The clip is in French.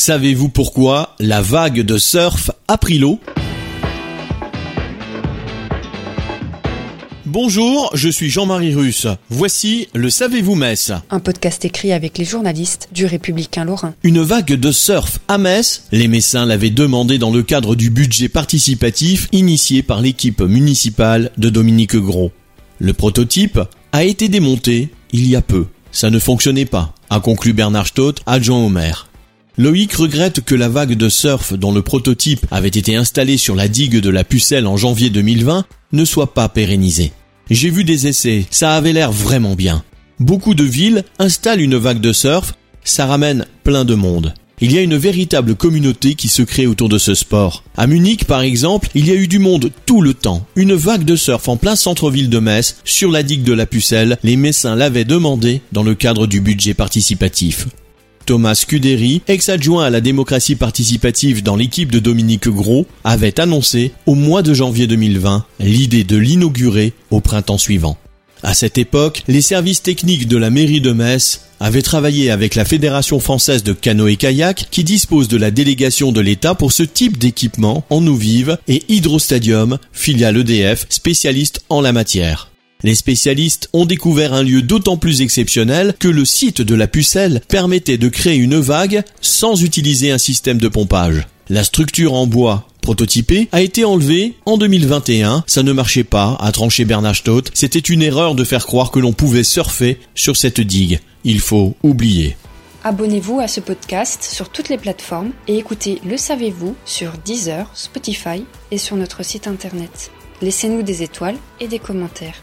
Savez-vous pourquoi la vague de surf a pris l'eau? Bonjour, je suis Jean-Marie Russe. Voici le Savez-vous Metz Un podcast écrit avec les journalistes du Républicain Lorrain. Une vague de surf à Metz? Les Messins l'avaient demandé dans le cadre du budget participatif initié par l'équipe municipale de Dominique Gros. Le prototype a été démonté il y a peu. Ça ne fonctionnait pas, a conclu Bernard Stott, adjoint au maire. Loïc regrette que la vague de surf dont le prototype avait été installé sur la digue de la Pucelle en janvier 2020 ne soit pas pérennisée. J'ai vu des essais, ça avait l'air vraiment bien. Beaucoup de villes installent une vague de surf, ça ramène plein de monde. Il y a une véritable communauté qui se crée autour de ce sport. À Munich, par exemple, il y a eu du monde tout le temps. Une vague de surf en plein centre-ville de Metz, sur la digue de la Pucelle, les Messins l'avaient demandé dans le cadre du budget participatif. Thomas Scuderi, ex-adjoint à la démocratie participative dans l'équipe de Dominique Gros, avait annoncé au mois de janvier 2020 l'idée de l'inaugurer au printemps suivant. À cette époque, les services techniques de la mairie de Metz avaient travaillé avec la Fédération française de canoë-kayak qui dispose de la délégation de l'État pour ce type d'équipement en eau vive et Hydrostadium, filiale EDF, spécialiste en la matière. Les spécialistes ont découvert un lieu d'autant plus exceptionnel que le site de la pucelle permettait de créer une vague sans utiliser un système de pompage. La structure en bois prototypée a été enlevée en 2021. Ça ne marchait pas, a tranché Bernard Stott. C'était une erreur de faire croire que l'on pouvait surfer sur cette digue. Il faut oublier. Abonnez-vous à ce podcast sur toutes les plateformes et écoutez Le Savez-vous sur Deezer, Spotify et sur notre site internet. Laissez-nous des étoiles et des commentaires.